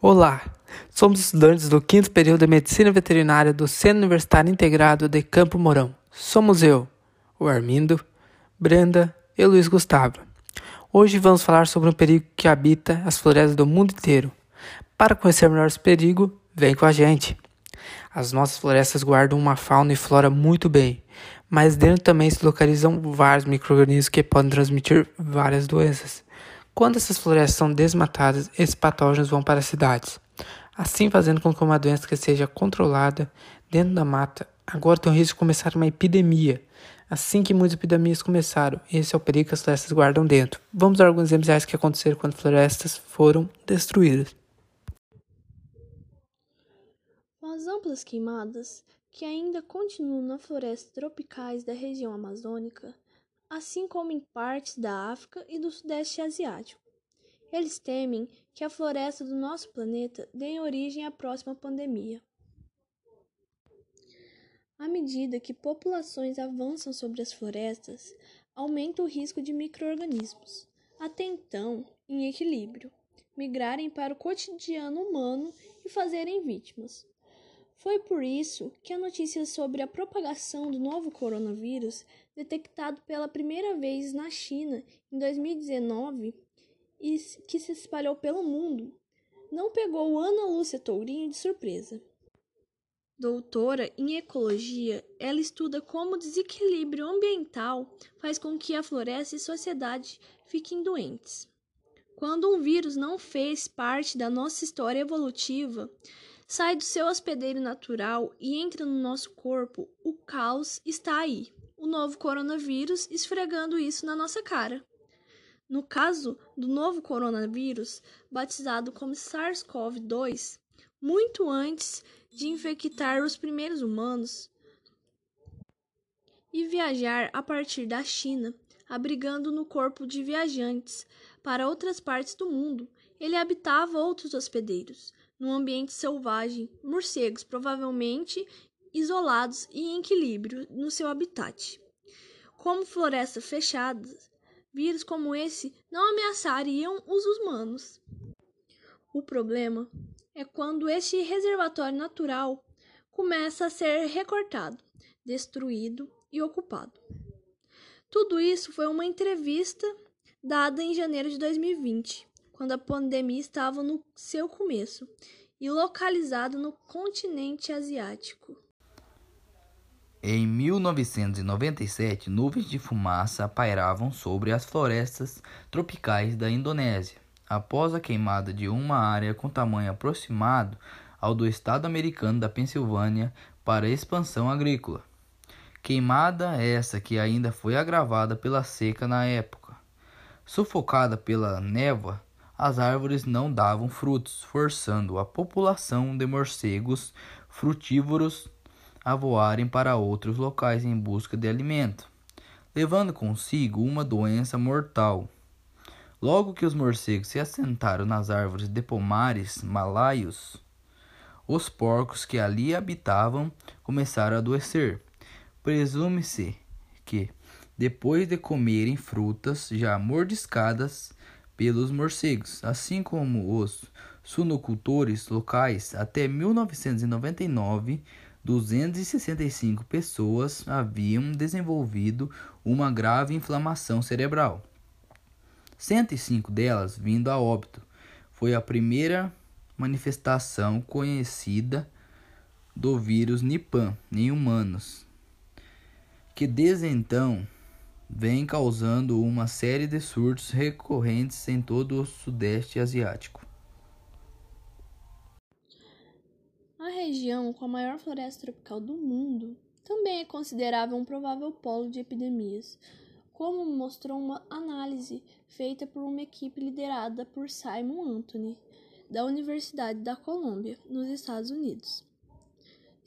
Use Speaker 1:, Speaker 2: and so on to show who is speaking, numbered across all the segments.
Speaker 1: Olá, somos estudantes do quinto período de Medicina Veterinária do Centro Universitário Integrado de Campo Mourão. Somos eu, o Armindo, Brenda e Luiz Gustavo. Hoje vamos falar sobre um perigo que habita as florestas do mundo inteiro. Para conhecer melhor esse perigo, vem com a gente. As nossas florestas guardam uma fauna e flora muito bem, mas dentro também se localizam vários microrganismos que podem transmitir várias doenças. Quando essas florestas são desmatadas, esses patógenos vão para as cidades, assim fazendo com que uma doença que seja controlada dentro da mata agora tem o risco de começar uma epidemia. Assim que muitas epidemias começaram, esse é o perigo que as florestas guardam dentro. Vamos dar alguns exemplos reais que aconteceram quando florestas foram destruídas.
Speaker 2: As amplas queimadas que ainda continuam nas florestas tropicais da região amazônica assim como em partes da África e do Sudeste Asiático. Eles temem que a floresta do nosso planeta dê origem à próxima pandemia. À medida que populações avançam sobre as florestas, aumenta o risco de microorganismos, até então em equilíbrio, migrarem para o cotidiano humano e fazerem vítimas. Foi por isso que a notícia sobre a propagação do novo coronavírus, detectado pela primeira vez na China em 2019 e que se espalhou pelo mundo, não pegou Ana Lúcia Tourinho de surpresa. Doutora em ecologia, ela estuda como o desequilíbrio ambiental faz com que a floresta e a sociedade fiquem doentes. Quando um vírus não fez parte da nossa história evolutiva, sai do seu hospedeiro natural e entra no nosso corpo, o caos está aí. O novo coronavírus esfregando isso na nossa cara. No caso do novo coronavírus, batizado como SARS-CoV-2, muito antes de infectar os primeiros humanos e viajar a partir da China, abrigando no corpo de viajantes para outras partes do mundo, ele habitava outros hospedeiros, num ambiente selvagem, morcegos provavelmente isolados e em equilíbrio no seu habitat. Como florestas fechadas, vírus como esse não ameaçariam os humanos. O problema é quando este reservatório natural começa a ser recortado, destruído e ocupado. Tudo isso foi uma entrevista dada em janeiro de 2020 quando a pandemia estava no seu começo e localizado no continente asiático.
Speaker 3: Em 1997, nuvens de fumaça pairavam sobre as florestas tropicais da Indonésia, após a queimada de uma área com tamanho aproximado ao do estado americano da Pensilvânia para expansão agrícola. Queimada essa que ainda foi agravada pela seca na época. Sufocada pela névoa, as árvores não davam frutos, forçando a população de morcegos frutívoros a voarem para outros locais em busca de alimento, levando consigo uma doença mortal. Logo que os morcegos se assentaram nas árvores de pomares malaios, os porcos que ali habitavam começaram a adoecer. Presume-se que, depois de comerem frutas já mordiscadas, pelos morcegos, assim como os sunocultores locais. Até 1999, 265 pessoas haviam desenvolvido uma grave inflamação cerebral. 105 delas vindo a óbito. Foi a primeira manifestação conhecida do vírus Nipah em humanos, que desde então vem causando uma série de surtos recorrentes em todo o Sudeste Asiático.
Speaker 2: A região com a maior floresta tropical do mundo também é considerável um provável polo de epidemias, como mostrou uma análise feita por uma equipe liderada por Simon Anthony, da Universidade da Colômbia, nos Estados Unidos.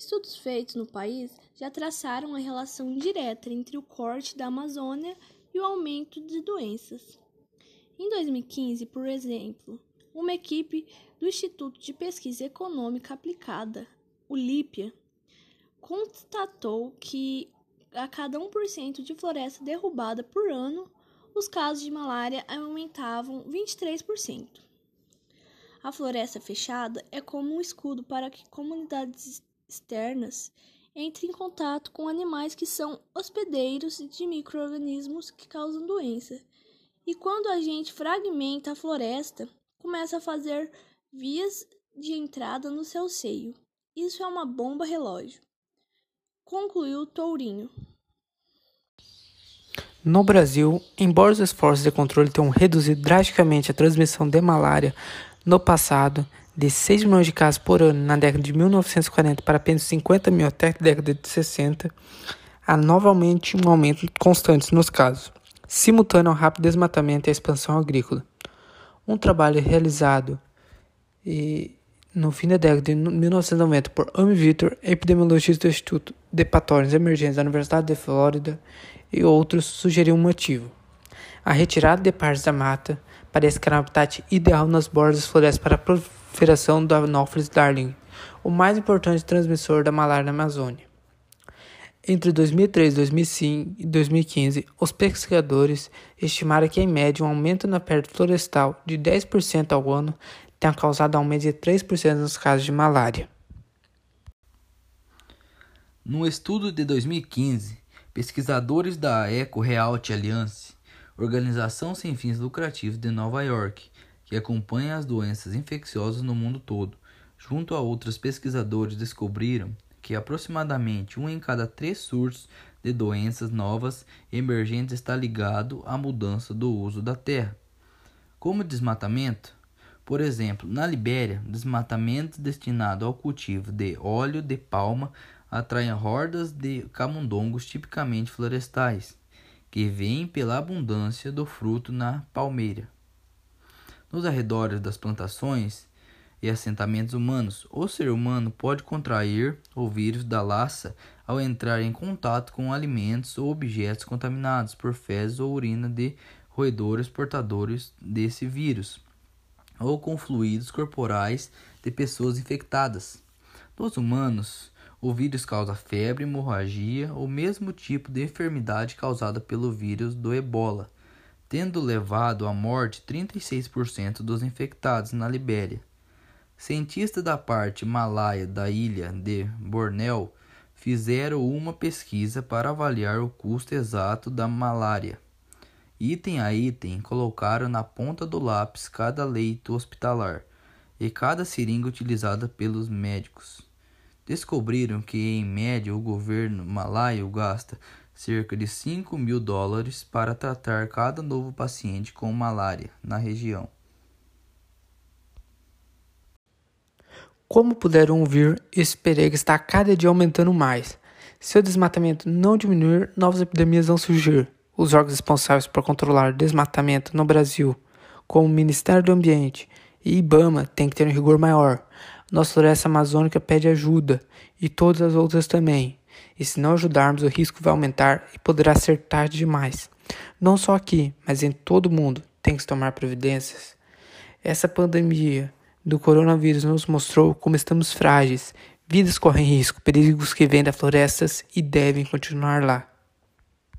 Speaker 2: Estudos feitos no país já traçaram a relação direta entre o corte da Amazônia e o aumento de doenças. Em 2015, por exemplo, uma equipe do Instituto de Pesquisa Econômica Aplicada, o LIPIA, constatou que a cada 1% de floresta derrubada por ano, os casos de malária aumentavam 23%. A floresta fechada é como um escudo para que comunidades externas entrem em contato com animais que são hospedeiros de micro-organismos que causam doença. E quando a gente fragmenta a floresta, começa a fazer vias de entrada no seu seio. Isso é uma bomba relógio. Concluiu Tourinho.
Speaker 1: No Brasil, embora os esforços de controle tenham reduzido drasticamente a transmissão de malária no passado, de 6 milhões de casos por ano na década de 1940 para apenas 50 mil até a década de 60, há novamente um aumento constante nos casos, simultâneo ao rápido desmatamento e à expansão agrícola. Um trabalho realizado e, no fim da década de 1990 por Amy Victor, epidemiologista do Instituto de Patógenos Emergentes da Universidade de Flórida, e outros sugeriu um motivo. A retirada de partes da mata parece que era um habitat ideal nas bordas das florestas para a proliferação do Anopheles darling, o mais importante transmissor da malária na Amazônia. Entre 2003 2005 e 2015, os pesquisadores estimaram que, em média, um aumento na perda florestal de 10% ao ano tenha causado aumento de 3% nos casos de malária.
Speaker 3: No estudo de 2015, pesquisadores da Eco Realty Alliance, organização sem fins lucrativos de Nova York, que acompanha as doenças infecciosas no mundo todo, junto a outros pesquisadores, descobriram que aproximadamente um em cada três surtos de doenças novas emergentes está ligado à mudança do uso da terra. Como desmatamento, por exemplo, na Libéria, desmatamento destinado ao cultivo de óleo de palma atraem hordas de camundongos tipicamente florestais, que vêm pela abundância do fruto na palmeira. Nos arredores das plantações e assentamentos humanos, o ser humano pode contrair o vírus da laça ao entrar em contato com alimentos ou objetos contaminados por fezes ou urina de roedores portadores desse vírus ou com fluidos corporais de pessoas infectadas. Nos humanos, o vírus causa febre, hemorragia ou mesmo tipo de enfermidade causada pelo vírus do ebola, tendo levado à morte 36% dos infectados na Libéria. Cientistas da parte malaia da ilha de Bornéu fizeram uma pesquisa para avaliar o custo exato da malária. Item a item, colocaram na ponta do lápis cada leito hospitalar e cada seringa utilizada pelos médicos. Descobriram que, em média, o governo malaio gasta cerca de 5 mil dólares para tratar cada novo paciente com malária na região.
Speaker 1: Como puderam ouvir, esse perigo está cada dia aumentando mais. Se o desmatamento não diminuir, novas epidemias vão surgir os órgãos responsáveis por controlar o desmatamento no Brasil, como o Ministério do Ambiente e IBAMA, têm que ter um rigor maior. Nossa floresta amazônica pede ajuda e todas as outras também. E se não ajudarmos, o risco vai aumentar e poderá ser tarde demais. Não só aqui, mas em todo o mundo tem que tomar providências. Essa pandemia do coronavírus nos mostrou como estamos frágeis. Vidas correm risco, perigos que vêm das florestas e devem continuar lá.